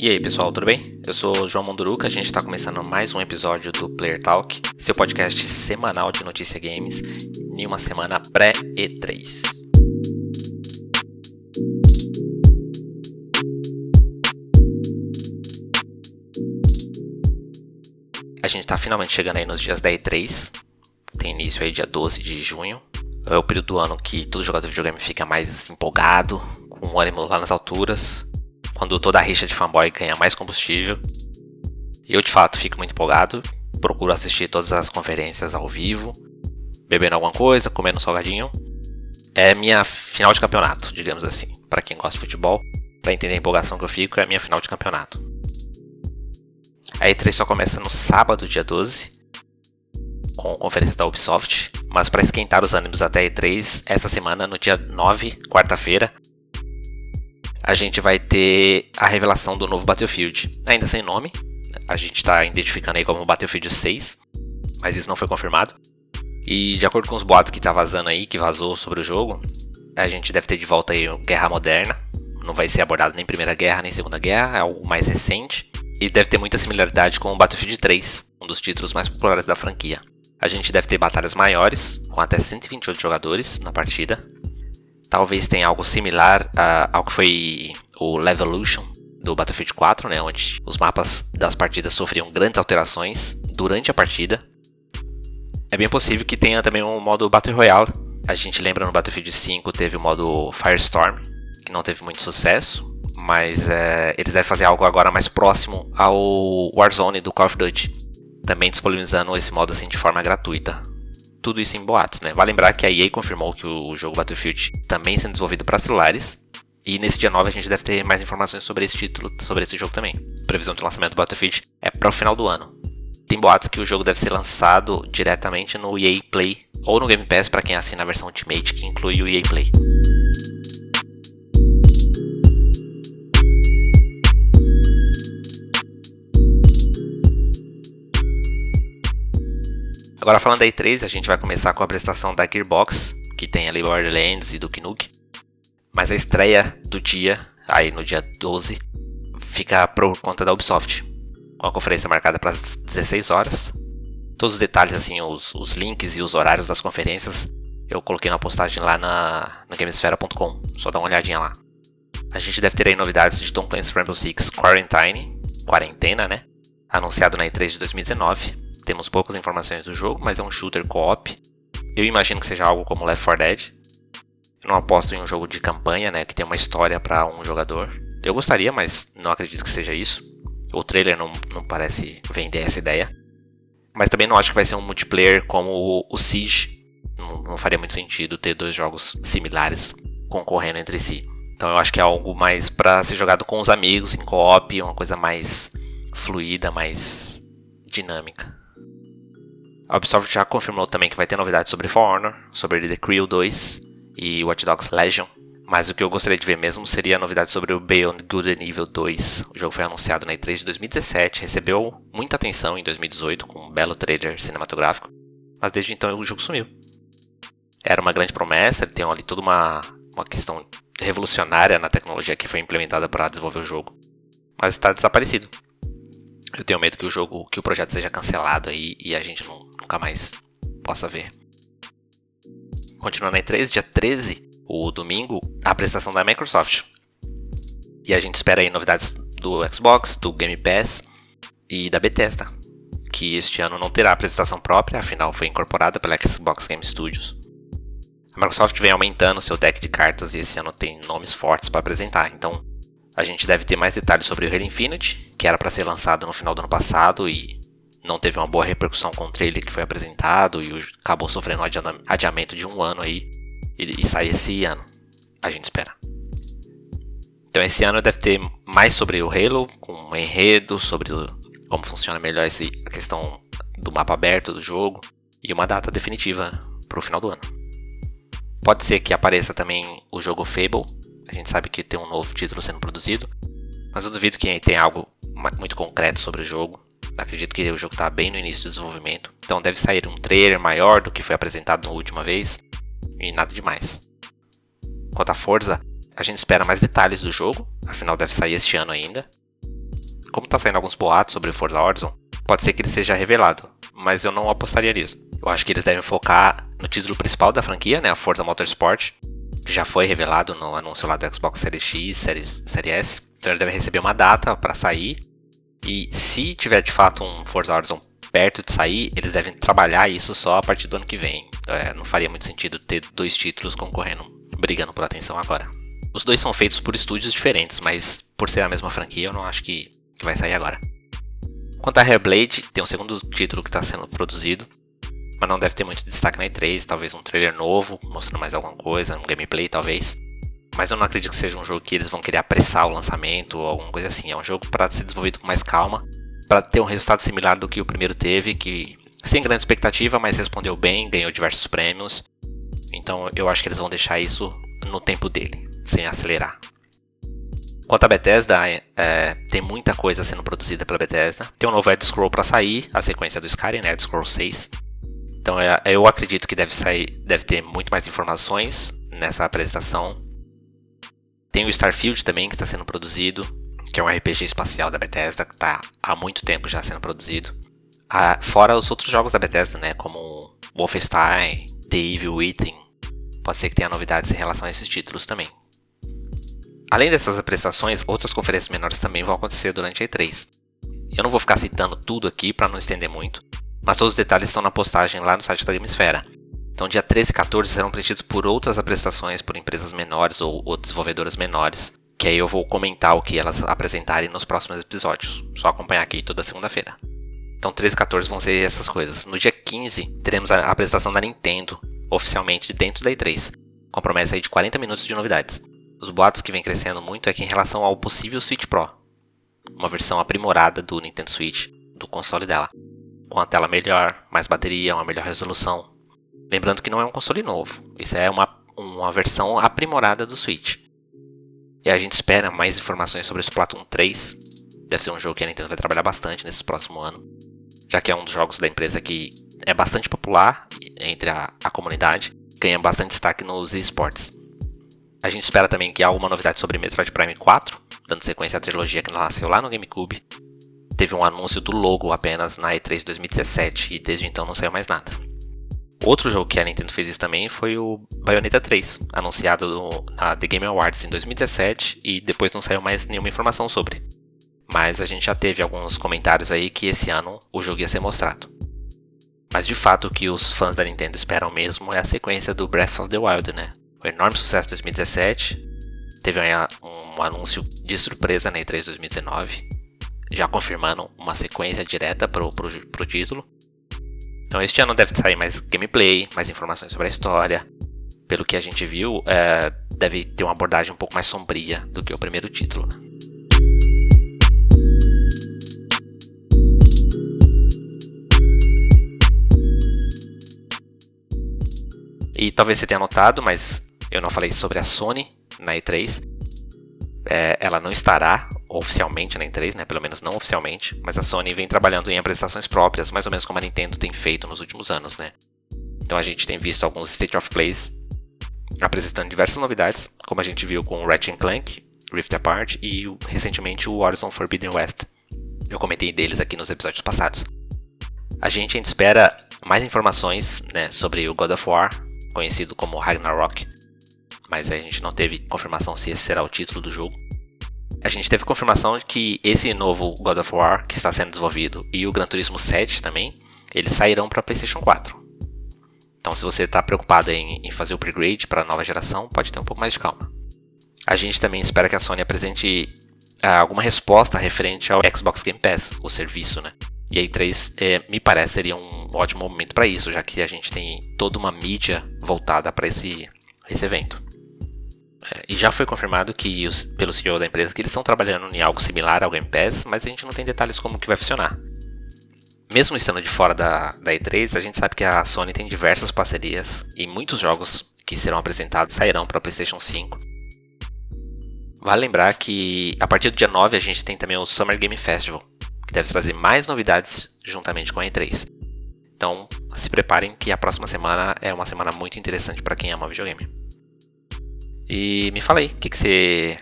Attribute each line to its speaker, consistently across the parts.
Speaker 1: E aí pessoal, tudo bem? Eu sou o João Monduruca, a gente está começando mais um episódio do Player Talk, seu podcast semanal de notícia games, em uma semana pré-E3. A gente está finalmente chegando aí nos dias da E3, tem início aí dia 12 de junho, é o período do ano que todo jogador de videogame fica mais empolgado, com o ânimo lá nas alturas, quando toda a rixa de fanboy ganha mais combustível. Eu de fato fico muito empolgado, procuro assistir todas as conferências ao vivo, bebendo alguma coisa, comendo um salgadinho. É minha final de campeonato, digamos assim. Para quem gosta de futebol, para entender a empolgação que eu fico, é minha final de campeonato. A E3 só começa no sábado, dia 12, com a conferência da Ubisoft, mas para esquentar os ânimos até a E3, essa semana, no dia 9, quarta-feira, a gente vai ter a revelação do novo Battlefield. Ainda sem nome, a gente está identificando aí como Battlefield 6, mas isso não foi confirmado. E de acordo com os boatos que tá vazando aí, que vazou sobre o jogo, a gente deve ter de volta aí Guerra Moderna. Não vai ser abordado nem Primeira Guerra nem Segunda Guerra, é algo mais recente. E deve ter muita similaridade com o Battlefield 3, um dos títulos mais populares da franquia. A gente deve ter batalhas maiores, com até 128 jogadores na partida, Talvez tenha algo similar ao que foi o Levolution do Battlefield 4, né, onde os mapas das partidas sofriam grandes alterações durante a partida. É bem possível que tenha também um modo Battle Royale. A gente lembra no Battlefield 5 teve o modo Firestorm, que não teve muito sucesso, mas é, eles devem fazer algo agora mais próximo ao Warzone do Call of Duty, também disponibilizando esse modo assim de forma gratuita tudo isso em boatos, né? Vale lembrar que a EA confirmou que o jogo Battlefield também sendo desenvolvido para celulares. E nesse dia 9 a gente deve ter mais informações sobre esse título, sobre esse jogo também. A previsão de lançamento do Battlefield é para o final do ano. Tem boatos que o jogo deve ser lançado diretamente no EA Play ou no Game Pass para quem assina a versão Ultimate, que inclui o EA Play. Agora falando da E3, a gente vai começar com a apresentação da Gearbox, que tem ali Borderlands e Duke Nukem. Mas a estreia do dia, aí no dia 12, fica por conta da Ubisoft. Com a conferência marcada para as 16 horas. Todos os detalhes, assim, os, os, links e os horários das conferências, eu coloquei na postagem lá na, na Gamesfera.com. Só dá uma olhadinha lá. A gente deve ter aí novidades de Tom Clancy's Rainbow Six Quarantine, quarentena, né? Anunciado na E3 de 2019 temos poucas informações do jogo, mas é um shooter co-op. Eu imagino que seja algo como Left 4 Dead. Eu não aposto em um jogo de campanha, né, que tem uma história para um jogador. Eu gostaria, mas não acredito que seja isso. O trailer não, não parece vender essa ideia. Mas também não acho que vai ser um multiplayer como o, o Siege. Não, não faria muito sentido ter dois jogos similares concorrendo entre si. Então eu acho que é algo mais para ser jogado com os amigos em co-op, uma coisa mais fluida, mais dinâmica. A Ubisoft já confirmou também que vai ter novidades sobre For Honor, sobre The Crew 2 e Watch Dogs Legion. Mas o que eu gostaria de ver mesmo seria a novidade sobre o Beyond Good and Evil 2. O jogo foi anunciado na E3 de 2017, recebeu muita atenção em 2018 com um belo trailer cinematográfico, mas desde então o jogo sumiu. Era uma grande promessa, ele tem ali toda uma, uma questão revolucionária na tecnologia que foi implementada para desenvolver o jogo, mas está desaparecido. Eu tenho medo que o jogo, que o projeto seja cancelado aí e a gente não, nunca mais possa ver. Continuando em 3, dia 13, o domingo, a apresentação da Microsoft. E a gente espera aí novidades do Xbox, do Game Pass e da Bethesda, que este ano não terá apresentação própria, afinal foi incorporada pela Xbox Game Studios. A Microsoft vem aumentando seu deck de cartas e esse ano tem nomes fortes para apresentar, então a gente deve ter mais detalhes sobre o Halo Infinite, que era para ser lançado no final do ano passado e não teve uma boa repercussão com o trailer que foi apresentado e acabou sofrendo um adiamento de um ano aí e, sai esse ano. A gente espera. Então esse ano deve ter mais sobre o Halo, com um enredo, sobre como funciona melhor esse, a questão do mapa aberto do jogo e uma data definitiva para o final do ano. Pode ser que apareça também o jogo Fable, a gente sabe que tem um novo título sendo produzido, mas eu duvido que tenha algo muito concreto sobre o jogo. Acredito que o jogo está bem no início do desenvolvimento, então deve sair um trailer maior do que foi apresentado na última vez e nada demais. Quanto à Forza, a gente espera mais detalhes do jogo, afinal deve sair este ano ainda. como tá saindo alguns boatos sobre o Forza Horizon, pode ser que ele seja revelado, mas eu não apostaria nisso. Eu acho que eles devem focar no título principal da franquia, né, a Forza Motorsport, já foi revelado no anúncio lá do Xbox Series X, Series, Series S. Então ele deve receber uma data para sair. E se tiver de fato um Forza Horizon perto de sair, eles devem trabalhar isso só a partir do ano que vem. É, não faria muito sentido ter dois títulos concorrendo, brigando por atenção agora. Os dois são feitos por estúdios diferentes, mas por ser a mesma franquia, eu não acho que, que vai sair agora. Quanto a Hairblade, tem um segundo título que está sendo produzido, mas não deve ter muito destaque na E3, talvez um trailer novo, mostrando mais alguma coisa, um gameplay talvez. Mas eu não acredito que seja um jogo que eles vão querer apressar o lançamento ou alguma coisa assim. É um jogo para ser desenvolvido com mais calma, para ter um resultado similar do que o primeiro teve, que sem grande expectativa, mas respondeu bem, ganhou diversos prêmios. Então eu acho que eles vão deixar isso no tempo dele, sem acelerar. Quanto a Bethesda, é, é tem muita coisa sendo produzida pela Bethesda. Tem um novo Elder Scroll para sair, a sequência do Skyrim, né, Elder Scroll 6. Então é, eu acredito que deve sair, deve ter muito mais informações nessa apresentação. Tem o Starfield também que está sendo produzido, que é um RPG espacial da Bethesda que está há muito tempo já sendo produzido. Ah, fora os outros jogos da Bethesda, né, como Wolfenstein, The Evil Within. Pode ser que tenha novidades em relação a esses títulos também. Além dessas apresentações, outras conferências menores também vão acontecer durante a E3. Eu não vou ficar citando tudo aqui para não estender muito, mas todos os detalhes estão na postagem lá no site da Gamesfera. Então, dia 13 e 14 serão preenchidos por outras apresentações por empresas menores ou, ou desenvolvedoras menores, que aí eu vou comentar o que elas apresentarem nos próximos episódios. Só acompanhar aqui toda segunda-feira. Então, 13 e 14 vão ser essas coisas. No dia 15, teremos a apresentação da Nintendo, oficialmente dentro da E3, com a promessa aí de 40 minutos de novidades. Os boatos que vem crescendo muito é que em relação ao possível Switch Pro, uma versão aprimorada do Nintendo Switch, do console dela com a tela melhor, mais bateria, uma melhor resolução. Lembrando que não é um console novo, isso é uma, uma versão aprimorada do Switch. E a gente espera mais informações sobre o Splatoon 3. Deve ser um jogo que a Nintendo vai trabalhar bastante nesse próximo ano, já que é um dos jogos da empresa que é bastante popular entre a, a comunidade, ganha bastante destaque nos esportes. A gente espera também que há alguma novidade sobre Metroid Prime 4, dando sequência à trilogia que nasceu lá no GameCube, teve um anúncio do logo apenas na E3 2017 e desde então não saiu mais nada. Outro jogo que a Nintendo fez isso também foi o Bayonetta 3, anunciado na The Game Awards em 2017 e depois não saiu mais nenhuma informação sobre. Mas a gente já teve alguns comentários aí que esse ano o jogo ia ser mostrado. Mas de fato o que os fãs da Nintendo esperam mesmo é a sequência do Breath of the Wild, né? O enorme sucesso de 2017, teve um anúncio de surpresa na E3 2019 já confirmando uma sequência direta pro, pro título. Então este ano deve sair mais gameplay, mais informações sobre a história. Pelo que a gente viu, é, deve ter uma abordagem um pouco mais sombria do que o primeiro título. E talvez você tenha notado, mas eu não falei sobre a Sony na E3. É, ela não estará oficialmente na E3, né? Pelo menos não oficialmente, mas a Sony vem trabalhando em apresentações próprias, mais ou menos como a Nintendo tem feito nos últimos anos, né? Então a gente tem visto alguns State of Plays apresentando diversas novidades, como a gente viu com Ratchet Clank, Rift Apart e recentemente o Horizon Forbidden West. Eu comentei deles aqui nos episódios passados. A gente ainda espera mais informações né, sobre o God of War, conhecido como Ragnarok, mas a gente não teve confirmação se esse será o título do jogo a gente teve confirmação de que esse novo God of War que está sendo desenvolvido e o Gran Turismo 7 também, eles sairão para PlayStation 4. Então, se você está preocupado em, em, fazer o upgrade para a nova geração, pode ter um pouco mais de calma. A gente também espera que a Sony apresente ah, alguma resposta referente ao Xbox Game Pass, o serviço, né? E a E3 é, me parece seria um ótimo momento para isso, já que a gente tem toda uma mídia voltada para esse, esse evento. E já foi confirmado que os, pelo CEO da empresa que eles estão trabalhando em algo similar ao Game Pass, mas a gente não tem detalhes como que vai funcionar. Mesmo estando de fora da, da E3, a gente sabe que a Sony tem diversas parcerias e muitos jogos que serão apresentados sairão para PlayStation 5. Vale lembrar que a partir do dia 9 a gente tem também o Summer Game Festival, que deve trazer mais novidades juntamente com a E3. Então se preparem que a próxima semana é uma semana muito interessante para quem ama videogame. E me fala aí, o que, que você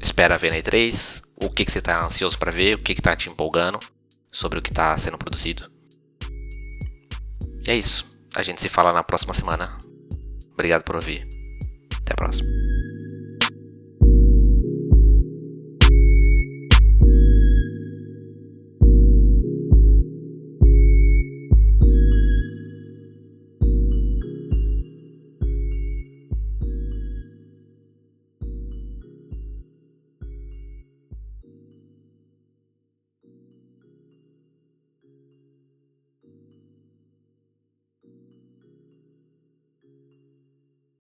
Speaker 1: espera ver na E3? o que, que você está ansioso para ver, o que está te empolgando sobre o que está sendo produzido. E é isso. A gente se fala na próxima semana. Obrigado por ouvir. Até a próxima.